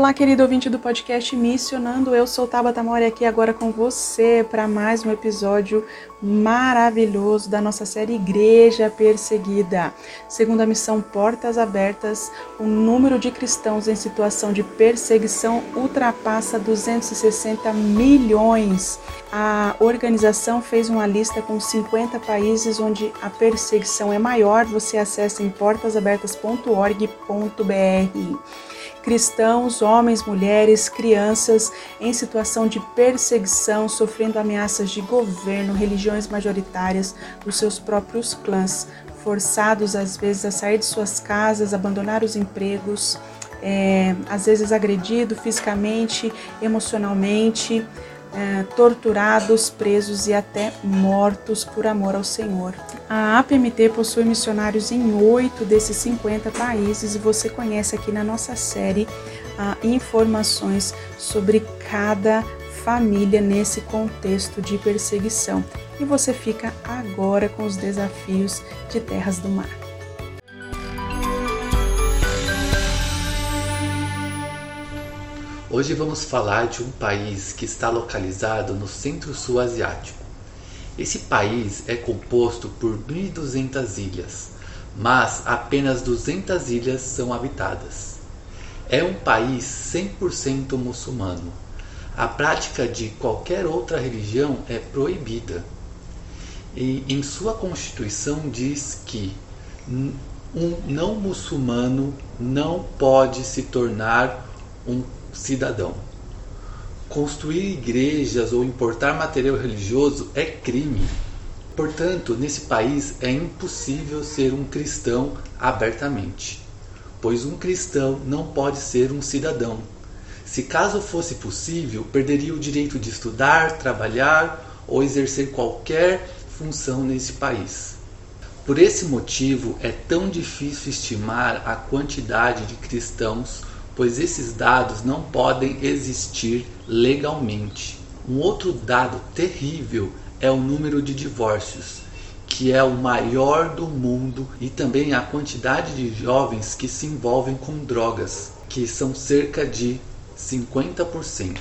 Olá, querido ouvinte do podcast Missionando. Eu sou Tabata Mori aqui agora com você para mais um episódio maravilhoso da nossa série Igreja Perseguida. Segundo a missão Portas Abertas, o número de cristãos em situação de perseguição ultrapassa 260 milhões. A organização fez uma lista com 50 países onde a perseguição é maior. Você acessa em portasabertas.org.br cristãos, homens, mulheres, crianças em situação de perseguição, sofrendo ameaças de governo, religiões majoritárias dos seus próprios clãs, forçados às vezes a sair de suas casas, abandonar os empregos, é, às vezes agredido fisicamente, emocionalmente, é, torturados, presos e até mortos por amor ao Senhor. A APMT possui missionários em oito desses 50 países e você conhece aqui na nossa série ah, informações sobre cada família nesse contexto de perseguição. E você fica agora com os desafios de terras do mar. Hoje vamos falar de um país que está localizado no centro-sul asiático. Esse país é composto por 1.200 ilhas, mas apenas 200 ilhas são habitadas. É um país 100% muçulmano. A prática de qualquer outra religião é proibida. E em sua constituição diz que um não muçulmano não pode se tornar um cidadão. Construir igrejas ou importar material religioso é crime. Portanto, nesse país é impossível ser um cristão abertamente, pois um cristão não pode ser um cidadão. Se caso fosse possível, perderia o direito de estudar, trabalhar ou exercer qualquer função nesse país. Por esse motivo, é tão difícil estimar a quantidade de cristãos pois esses dados não podem existir legalmente. Um outro dado terrível é o número de divórcios, que é o maior do mundo, e também a quantidade de jovens que se envolvem com drogas, que são cerca de 50%.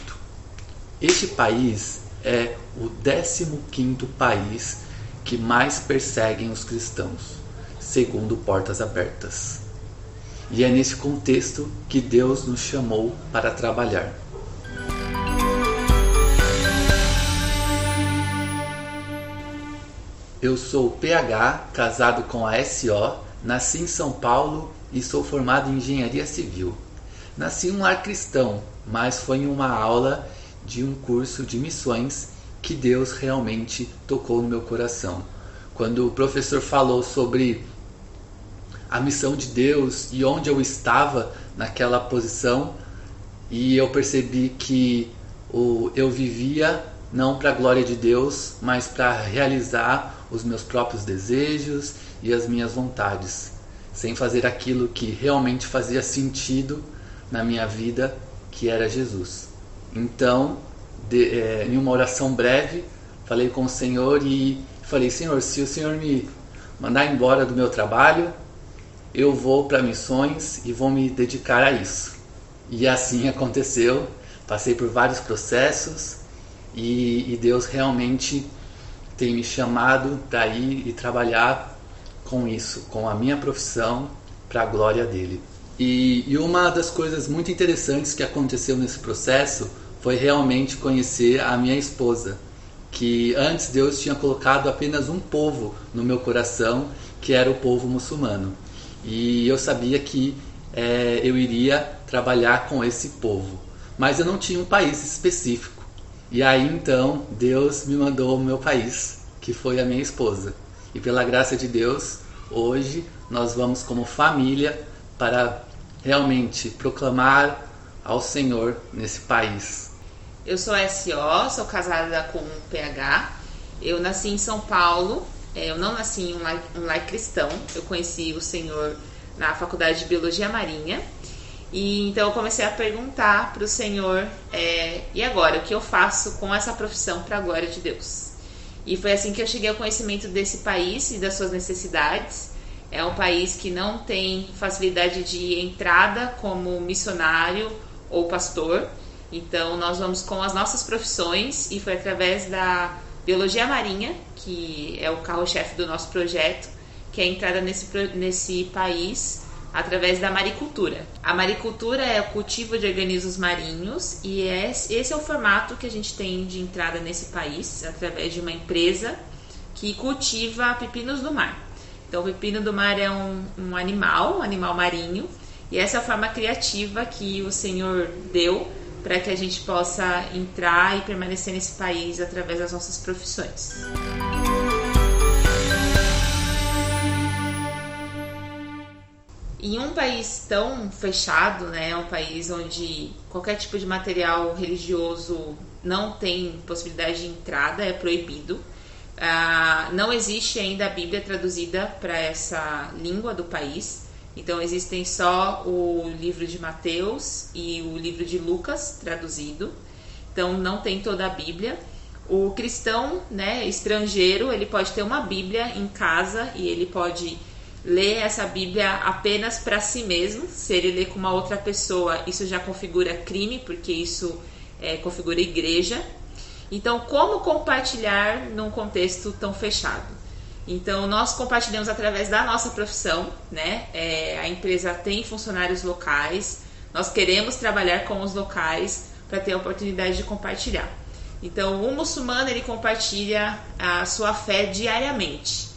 Este país é o 15º país que mais perseguem os cristãos, segundo Portas Abertas. E é nesse contexto que Deus nos chamou para trabalhar. Eu sou PH, casado com a SO, nasci em São Paulo e sou formado em engenharia civil. Nasci em um lar cristão, mas foi em uma aula de um curso de missões que Deus realmente tocou no meu coração. Quando o professor falou sobre a missão de Deus e onde eu estava naquela posição e eu percebi que o, eu vivia não para a glória de Deus, mas para realizar os meus próprios desejos e as minhas vontades, sem fazer aquilo que realmente fazia sentido na minha vida, que era Jesus. Então, de, é, em uma oração breve, falei com o Senhor e falei: Senhor, se o Senhor me mandar embora do meu trabalho, eu vou para missões e vou me dedicar a isso. E assim aconteceu. Passei por vários processos e, e Deus realmente tem me chamado para ir e trabalhar com isso, com a minha profissão, para a glória dele. E, e uma das coisas muito interessantes que aconteceu nesse processo foi realmente conhecer a minha esposa, que antes Deus tinha colocado apenas um povo no meu coração, que era o povo muçulmano. E eu sabia que é, eu iria trabalhar com esse povo, mas eu não tinha um país específico. E aí então Deus me mandou o meu país, que foi a minha esposa. E pela graça de Deus, hoje nós vamos como família para realmente proclamar ao Senhor nesse país. Eu sou SO, sou casada com um PH Eu nasci em São Paulo, é, eu não nasci em um lar, um lar cristão, eu conheci o Senhor na Faculdade de Biologia Marinha. E então eu comecei a perguntar para o Senhor, é, e agora, o que eu faço com essa profissão para a glória de Deus? E foi assim que eu cheguei ao conhecimento desse país e das suas necessidades. É um país que não tem facilidade de entrada como missionário ou pastor. Então nós vamos com as nossas profissões e foi através da biologia marinha, que é o carro-chefe do nosso projeto, que é a entrada nesse, nesse país através da maricultura. A maricultura é o cultivo de organismos marinhos e é, esse é o formato que a gente tem de entrada nesse país, através de uma empresa que cultiva pepinos do mar. Então, o pepino do mar é um, um animal, um animal marinho, e essa é a forma criativa que o Senhor deu para que a gente possa entrar e permanecer nesse país através das nossas profissões. Em um país tão fechado, né, um país onde qualquer tipo de material religioso não tem possibilidade de entrada, é proibido. Ah, não existe ainda a Bíblia traduzida para essa língua do país. Então existem só o livro de Mateus e o livro de Lucas traduzido. Então não tem toda a Bíblia. O cristão, né, estrangeiro, ele pode ter uma Bíblia em casa e ele pode ler essa Bíblia apenas para si mesmo. Se ele ler com uma outra pessoa, isso já configura crime, porque isso é, configura igreja. Então, como compartilhar num contexto tão fechado? Então, nós compartilhamos através da nossa profissão, né? É, a empresa tem funcionários locais, nós queremos trabalhar com os locais para ter a oportunidade de compartilhar. Então, o muçulmano ele compartilha a sua fé diariamente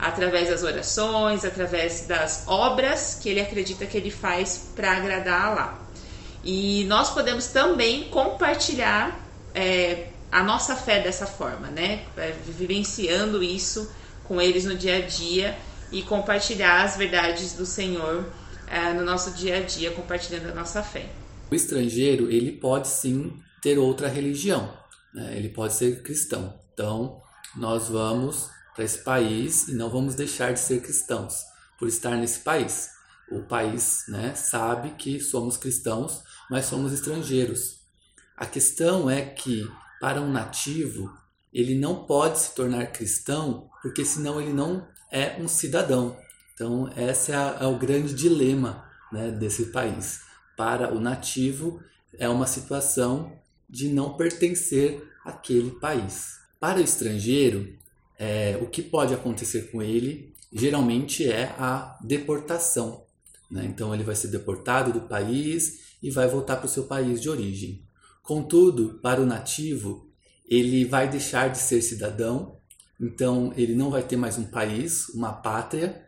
através das orações, através das obras que ele acredita que ele faz para agradar a Allah. E nós podemos também compartilhar é, a nossa fé dessa forma, né? É, vivenciando isso com eles no dia a dia e compartilhar as verdades do Senhor é, no nosso dia a dia, compartilhando a nossa fé. O estrangeiro ele pode sim ter outra religião, né? ele pode ser cristão. Então nós vamos para esse país e não vamos deixar de ser cristãos por estar nesse país. O país né, sabe que somos cristãos, mas somos estrangeiros. A questão é que, para um nativo, ele não pode se tornar cristão, porque senão ele não é um cidadão. Então, esse é, é o grande dilema né, desse país. Para o nativo, é uma situação de não pertencer àquele país. Para o estrangeiro, é, o que pode acontecer com ele geralmente é a deportação. Né? Então ele vai ser deportado do país e vai voltar para o seu país de origem. Contudo, para o nativo, ele vai deixar de ser cidadão, então ele não vai ter mais um país, uma pátria,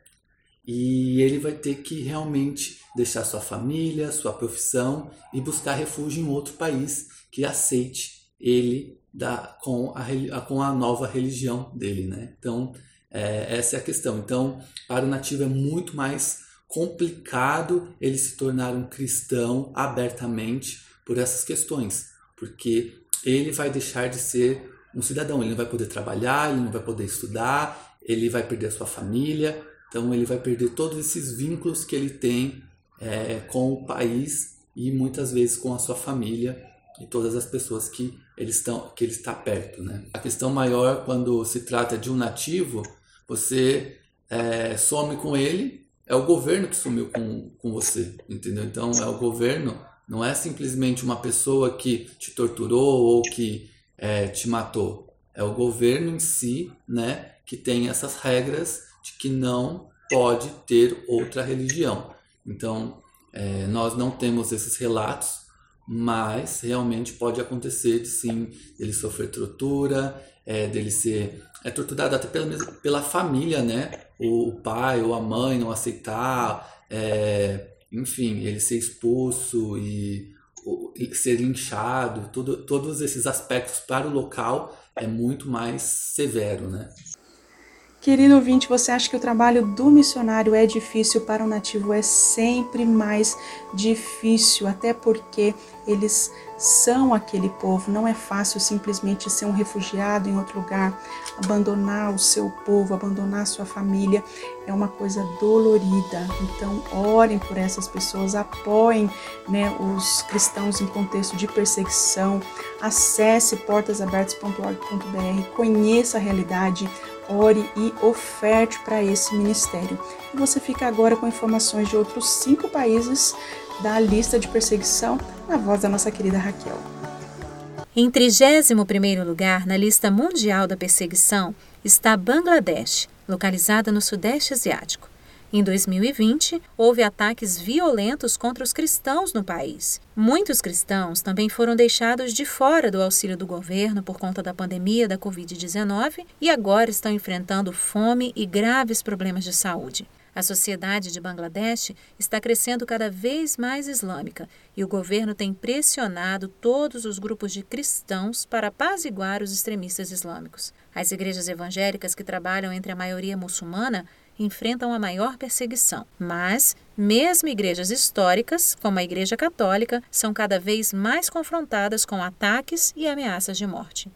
e ele vai ter que realmente deixar sua família, sua profissão e buscar refúgio em outro país que aceite ele da, com, a, com a nova religião dele, né? Então, é, essa é a questão. Então, para o nativo é muito mais complicado ele se tornar um cristão abertamente por essas questões, porque ele vai deixar de ser um cidadão, ele não vai poder trabalhar, ele não vai poder estudar, ele vai perder a sua família, então ele vai perder todos esses vínculos que ele tem é, com o país e muitas vezes com a sua família e todas as pessoas que ele, estão, que ele está perto. Né? A questão maior, quando se trata de um nativo, você é, some com ele, é o governo que sumiu com, com você, entendeu? Então, é o governo, não é simplesmente uma pessoa que te torturou ou que é, te matou. É o governo em si, né, que tem essas regras de que não pode ter outra religião. Então, é, nós não temos esses relatos, mas realmente pode acontecer de sim ele sofrer tortura, é, dele ser é torturado até pela, pela família, né? O, pai ou a mãe não aceitar, é, enfim, ele ser expulso e, e ser linchado, todos esses aspectos para o local é muito mais severo, né? Querido ouvinte, você acha que o trabalho do missionário é difícil para o nativo? É sempre mais difícil, até porque eles são aquele povo. Não é fácil simplesmente ser um refugiado em outro lugar, abandonar o seu povo, abandonar sua família. É uma coisa dolorida. Então, orem por essas pessoas, apoiem né, os cristãos em contexto de perseguição. Acesse portasabertas.org.br, conheça a realidade ore e oferte para esse ministério. E você fica agora com informações de outros cinco países da lista de perseguição na voz da nossa querida Raquel. Em 31º lugar na lista mundial da perseguição está Bangladesh, localizada no Sudeste Asiático. Em 2020, houve ataques violentos contra os cristãos no país. Muitos cristãos também foram deixados de fora do auxílio do governo por conta da pandemia da Covid-19 e agora estão enfrentando fome e graves problemas de saúde. A sociedade de Bangladesh está crescendo cada vez mais islâmica e o governo tem pressionado todos os grupos de cristãos para apaziguar os extremistas islâmicos. As igrejas evangélicas que trabalham entre a maioria muçulmana enfrentam a maior perseguição. Mas, mesmo igrejas históricas, como a Igreja Católica, são cada vez mais confrontadas com ataques e ameaças de morte.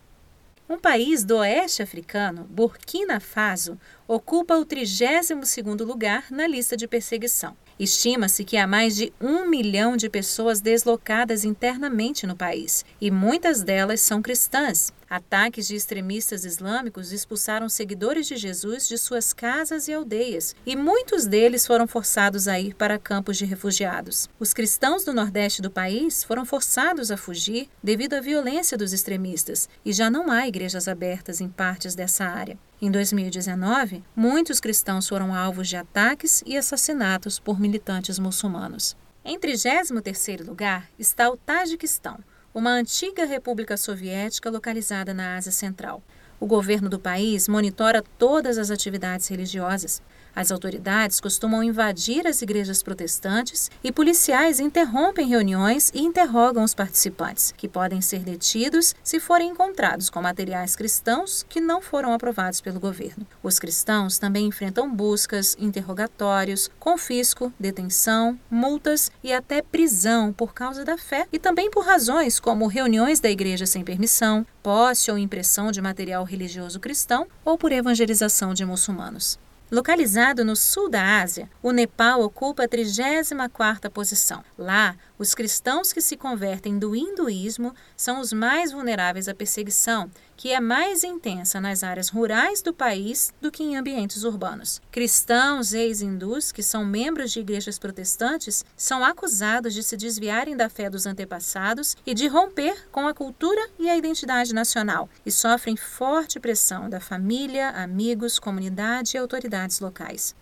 Um país do oeste africano, Burkina Faso, ocupa o 32º lugar na lista de perseguição. Estima-se que há mais de um milhão de pessoas deslocadas internamente no país, e muitas delas são cristãs. Ataques de extremistas islâmicos expulsaram seguidores de Jesus de suas casas e aldeias, e muitos deles foram forçados a ir para campos de refugiados. Os cristãos do nordeste do país foram forçados a fugir devido à violência dos extremistas, e já não há igrejas abertas em partes dessa área. Em 2019, muitos cristãos foram alvos de ataques e assassinatos por militantes muçulmanos. Em 33º lugar está o Tajiquistão, uma antiga república soviética localizada na Ásia Central. O governo do país monitora todas as atividades religiosas, as autoridades costumam invadir as igrejas protestantes e policiais interrompem reuniões e interrogam os participantes, que podem ser detidos se forem encontrados com materiais cristãos que não foram aprovados pelo governo. Os cristãos também enfrentam buscas, interrogatórios, confisco, detenção, multas e até prisão por causa da fé e também por razões como reuniões da igreja sem permissão, posse ou impressão de material religioso cristão ou por evangelização de muçulmanos. Localizado no sul da Ásia, o Nepal ocupa a 34ª posição. Lá, os cristãos que se convertem do hinduísmo são os mais vulneráveis à perseguição, que é mais intensa nas áreas rurais do país do que em ambientes urbanos. Cristãos ex-hindus, que são membros de igrejas protestantes, são acusados de se desviarem da fé dos antepassados e de romper com a cultura e a identidade nacional, e sofrem forte pressão da família, amigos, comunidade e autoridades locais.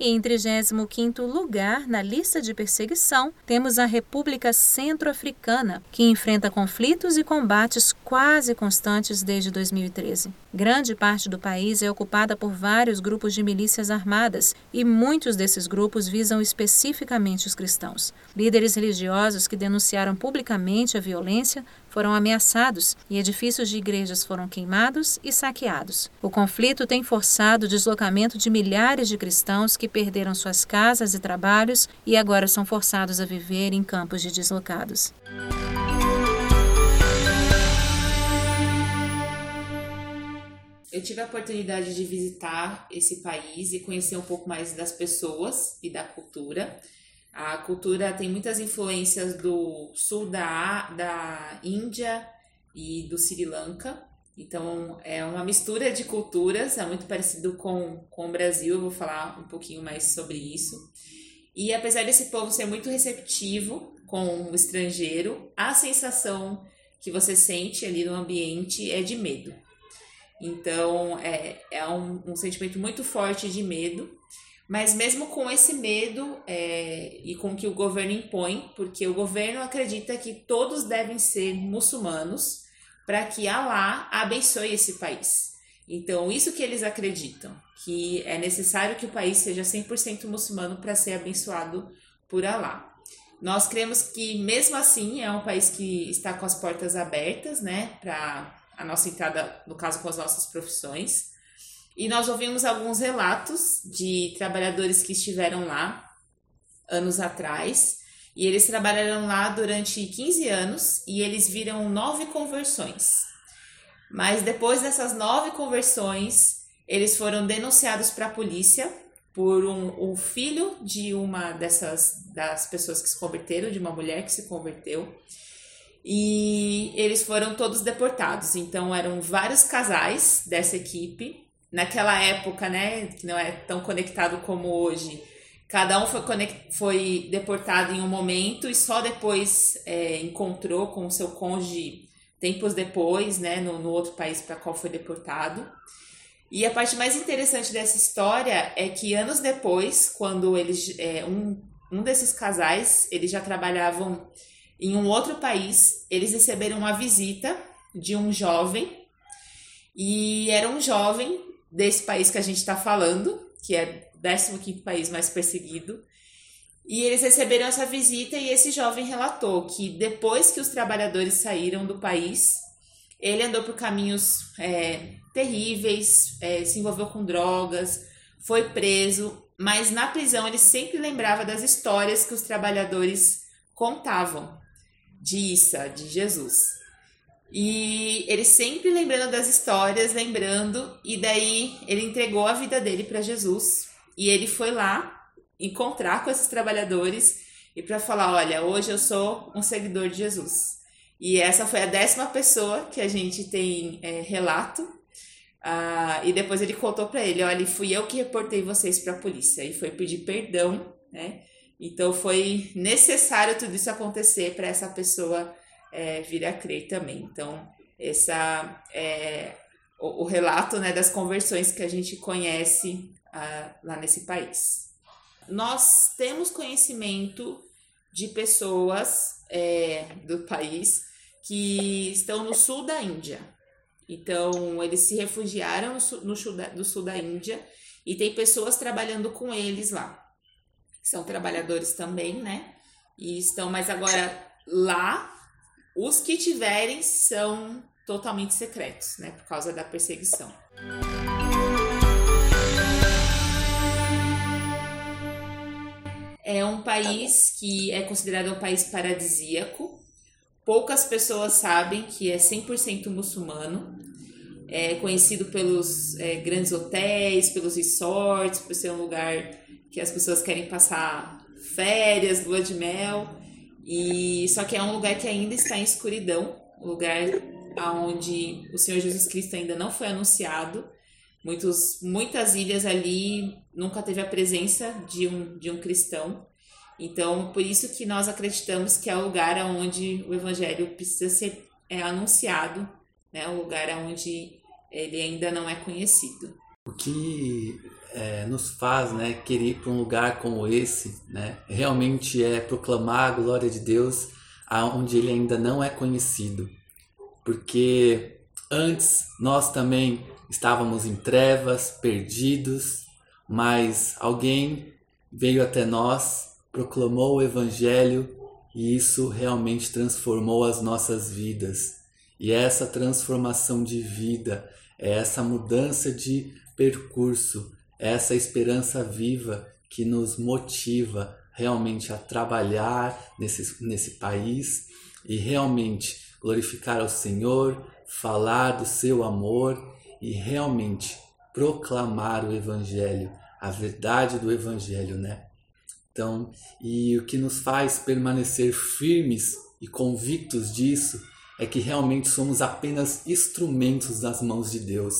E em 35º lugar na lista de perseguição, temos a República Centro-Africana, que enfrenta conflitos e combates quase constantes desde 2013. Grande parte do país é ocupada por vários grupos de milícias armadas e muitos desses grupos visam especificamente os cristãos. Líderes religiosos que denunciaram publicamente a violência foram ameaçados e edifícios de igrejas foram queimados e saqueados. O conflito tem forçado o deslocamento de milhares de cristãos que perderam suas casas e trabalhos e agora são forçados a viver em campos de deslocados. Eu tive a oportunidade de visitar esse país e conhecer um pouco mais das pessoas e da cultura. A cultura tem muitas influências do sul da, da Índia e do Sri Lanka. Então, é uma mistura de culturas, é muito parecido com, com o Brasil. Eu vou falar um pouquinho mais sobre isso. E apesar desse povo ser muito receptivo com o estrangeiro, a sensação que você sente ali no ambiente é de medo. Então, é, é um, um sentimento muito forte de medo. Mas mesmo com esse medo é, e com que o governo impõe, porque o governo acredita que todos devem ser muçulmanos para que Allah abençoe esse país. Então, isso que eles acreditam, que é necessário que o país seja 100% muçulmano para ser abençoado por Allah. Nós cremos que, mesmo assim, é um país que está com as portas abertas, né, para a nossa entrada, no caso, com as nossas profissões. E nós ouvimos alguns relatos de trabalhadores que estiveram lá anos atrás. E eles trabalharam lá durante 15 anos e eles viram nove conversões. Mas depois dessas nove conversões, eles foram denunciados para a polícia por um, o filho de uma dessas das pessoas que se converteram, de uma mulher que se converteu. E eles foram todos deportados. Então eram vários casais dessa equipe. Naquela época, né, que não é tão conectado como hoje, cada um foi, foi deportado em um momento e só depois é, encontrou com o seu cônjuge tempos depois, né, no, no outro país para qual foi deportado. E a parte mais interessante dessa história é que anos depois, quando eles, é, um, um desses casais, eles já trabalhavam em um outro país, eles receberam uma visita de um jovem e era um jovem desse país que a gente está falando, que é o 15 país mais perseguido. E eles receberam essa visita e esse jovem relatou que depois que os trabalhadores saíram do país, ele andou por caminhos é, terríveis, é, se envolveu com drogas, foi preso, mas na prisão ele sempre lembrava das histórias que os trabalhadores contavam de Issa, de Jesus. E ele sempre lembrando das histórias, lembrando, e daí ele entregou a vida dele para Jesus. E ele foi lá encontrar com esses trabalhadores e para falar: olha, hoje eu sou um seguidor de Jesus. E essa foi a décima pessoa que a gente tem é, relato. Ah, e depois ele contou para ele: olha, fui eu que reportei vocês para a polícia. E foi pedir perdão, né? Então foi necessário tudo isso acontecer para essa pessoa é, vir a crer também. Então, essa é o, o relato né, das conversões que a gente conhece ah, lá nesse país nós temos conhecimento de pessoas é, do país que estão no sul da Índia. Então, eles se refugiaram no sul, no sul da, sul da Índia e tem pessoas trabalhando com eles lá. São trabalhadores também, né? E estão, mas agora lá, os que tiverem são totalmente secretos, né? Por causa da perseguição. É um país que é considerado um país paradisíaco. Poucas pessoas sabem que é 100% muçulmano. É conhecido pelos é, grandes hotéis, pelos resorts, por ser um lugar que as pessoas querem passar férias, lua de mel. E só que é um lugar que ainda está em escuridão, um lugar onde o Senhor Jesus Cristo ainda não foi anunciado. Muitos, muitas ilhas ali nunca teve a presença de um, de um cristão. Então, por isso que nós acreditamos que é o lugar onde o evangelho precisa ser é, anunciado, né? o lugar onde ele ainda não é conhecido. O que é, nos faz né, querer ir para um lugar como esse, né, realmente é proclamar a glória de Deus aonde ele ainda não é conhecido. Porque antes nós também estávamos em trevas, perdidos, mas alguém veio até nós, proclamou o Evangelho e isso realmente transformou as nossas vidas. E essa transformação de vida, essa mudança de percurso, essa esperança viva que nos motiva realmente a trabalhar nesse, nesse país e realmente glorificar ao Senhor, falar do seu amor e realmente proclamar o Evangelho, a verdade do Evangelho, né? Então, e o que nos faz permanecer firmes e convictos disso é que realmente somos apenas instrumentos nas mãos de Deus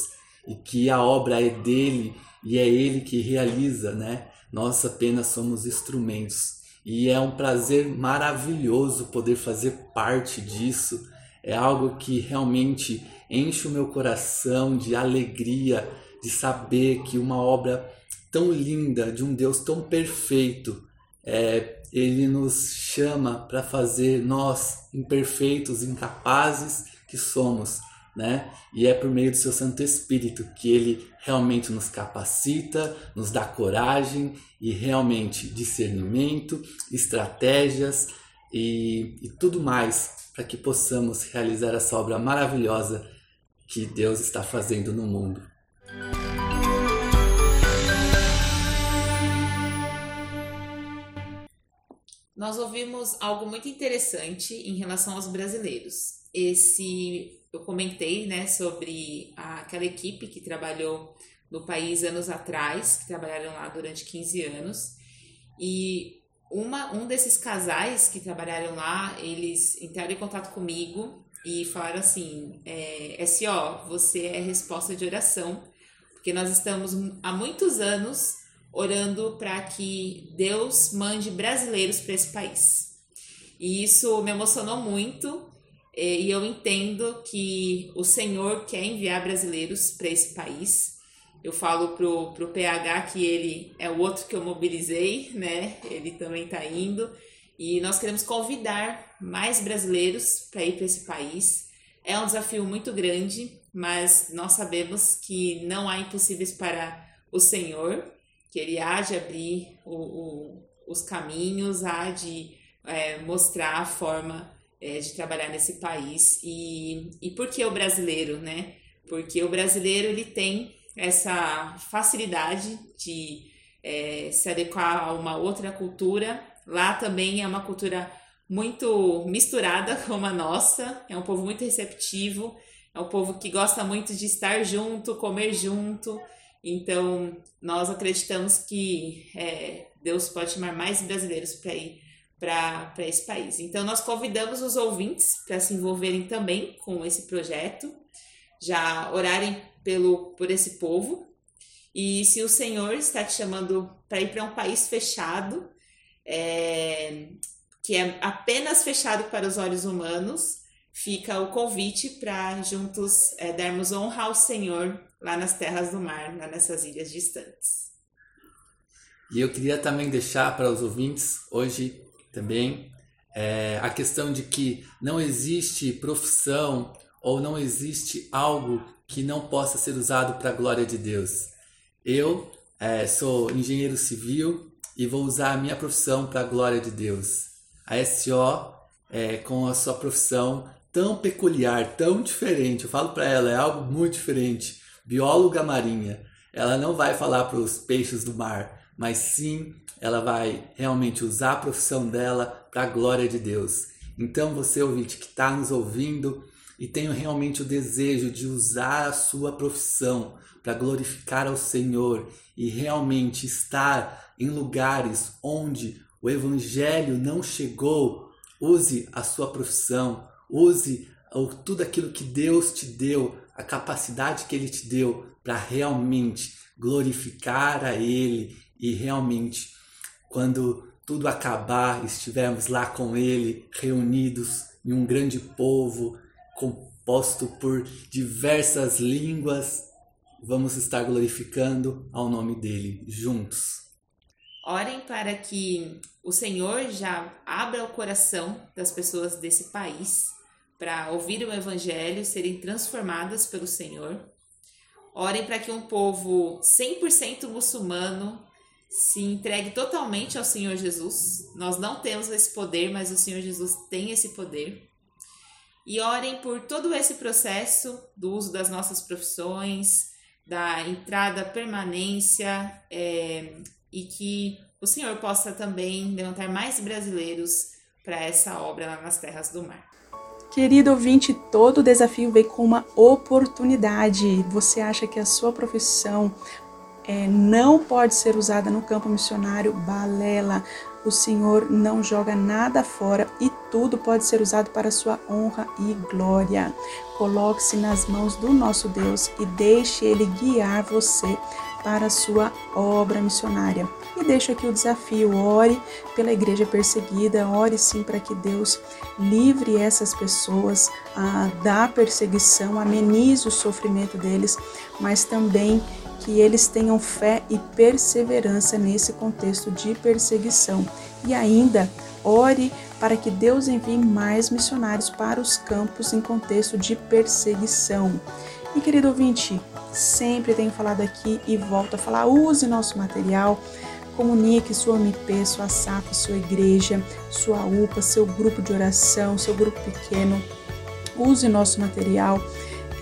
e que a obra é dele e é ele que realiza, né? Nós apenas somos instrumentos. E é um prazer maravilhoso poder fazer parte disso. É algo que realmente enche o meu coração de alegria de saber que uma obra tão linda de um Deus tão perfeito, é, ele nos chama para fazer nós imperfeitos, incapazes que somos, né? E é por meio do seu Santo Espírito que ele realmente nos capacita, nos dá coragem e realmente discernimento, estratégias e, e tudo mais para que possamos realizar essa obra maravilhosa que Deus está fazendo no mundo. Nós ouvimos algo muito interessante em relação aos brasileiros. Esse eu comentei, né, sobre a, aquela equipe que trabalhou no país anos atrás, que trabalharam lá durante 15 anos. E uma, um desses casais que trabalharam lá, eles entraram em contato comigo e falaram assim: é, SO, você é resposta de oração, porque nós estamos há muitos anos orando para que Deus mande brasileiros para esse país. E isso me emocionou muito. E eu entendo que o Senhor quer enviar brasileiros para esse país. Eu falo pro, pro PH que ele é o outro que eu mobilizei, né? Ele também está indo. E nós queremos convidar mais brasileiros para ir para esse país. É um desafio muito grande, mas nós sabemos que não há impossíveis para o Senhor, que Ele há de abrir o, o, os caminhos, há de é, mostrar a forma é, de trabalhar nesse país. E, e por que o brasileiro, né? Porque o brasileiro ele tem essa facilidade de é, se adequar a uma outra cultura. Lá também é uma cultura muito misturada como a nossa, é um povo muito receptivo, é um povo que gosta muito de estar junto, comer junto. Então, nós acreditamos que é, Deus pode chamar mais brasileiros para ir para esse país. Então, nós convidamos os ouvintes para se envolverem também com esse projeto, já orarem pelo, por esse povo. E se o Senhor está te chamando para ir para um país fechado, é, que é apenas fechado para os olhos humanos, fica o convite para juntos é, darmos honra ao Senhor lá nas terras do mar, lá nessas ilhas distantes. E eu queria também deixar para os ouvintes hoje também é, a questão de que não existe profissão ou não existe algo que não possa ser usado para a glória de Deus. Eu é, sou engenheiro civil e vou usar a minha profissão para a glória de Deus. A SO, é, com a sua profissão tão peculiar, tão diferente, eu falo para ela, é algo muito diferente. Bióloga marinha, ela não vai falar para os peixes do mar, mas sim ela vai realmente usar a profissão dela para a glória de Deus. Então, você ouvinte que está nos ouvindo, e tenho realmente o desejo de usar a sua profissão para glorificar ao Senhor e realmente estar em lugares onde o Evangelho não chegou, use a sua profissão, use tudo aquilo que Deus te deu, a capacidade que Ele te deu para realmente glorificar a Ele e realmente, quando tudo acabar, estivermos lá com Ele, reunidos em um grande povo, composto por diversas línguas, vamos estar glorificando ao nome dele juntos. Orem para que o Senhor já abra o coração das pessoas desse país para ouvir o Evangelho, serem transformadas pelo Senhor. Orem para que um povo 100% muçulmano se entregue totalmente ao Senhor Jesus. Nós não temos esse poder, mas o Senhor Jesus tem esse poder e orem por todo esse processo do uso das nossas profissões, da entrada, permanência, é, e que o Senhor possa também levantar mais brasileiros para essa obra lá nas terras do mar. Querido ouvinte, todo desafio vem com uma oportunidade. Você acha que a sua profissão é, não pode ser usada no campo missionário? Balela o Senhor não joga nada fora e tudo pode ser usado para sua honra e glória. Coloque-se nas mãos do nosso Deus e deixe Ele guiar você para a sua obra missionária. E deixo aqui o desafio: ore pela igreja perseguida, ore sim para que Deus livre essas pessoas ah, da perseguição, amenize o sofrimento deles, mas também que eles tenham fé e perseverança nesse contexto de perseguição. E ainda, ore para que Deus envie mais missionários para os campos em contexto de perseguição. E querido ouvinte, sempre tenho falado aqui e volto a falar: use nosso material, comunique sua MP, sua SAP, sua igreja, sua UPA, seu grupo de oração, seu grupo pequeno. Use nosso material,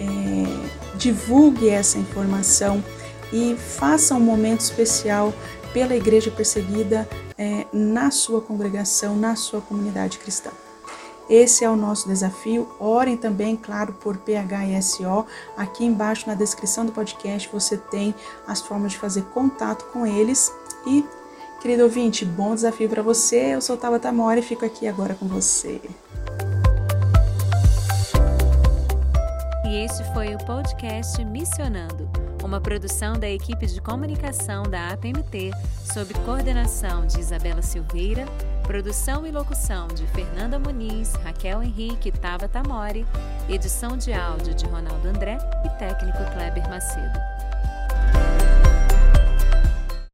é, divulgue essa informação e faça um momento especial pela igreja perseguida é, na sua congregação, na sua comunidade cristã. Esse é o nosso desafio. Orem também, claro, por PHSO. Aqui embaixo na descrição do podcast você tem as formas de fazer contato com eles. E, querido ouvinte, bom desafio para você. Eu sou Tabata Mori e fico aqui agora com você. E este foi o podcast Missionando, uma produção da equipe de comunicação da APMT, sob coordenação de Isabela Silveira Produção e locução de Fernanda Muniz, Raquel Henrique e Tabata Mori. Edição de áudio de Ronaldo André e técnico Kleber Macedo.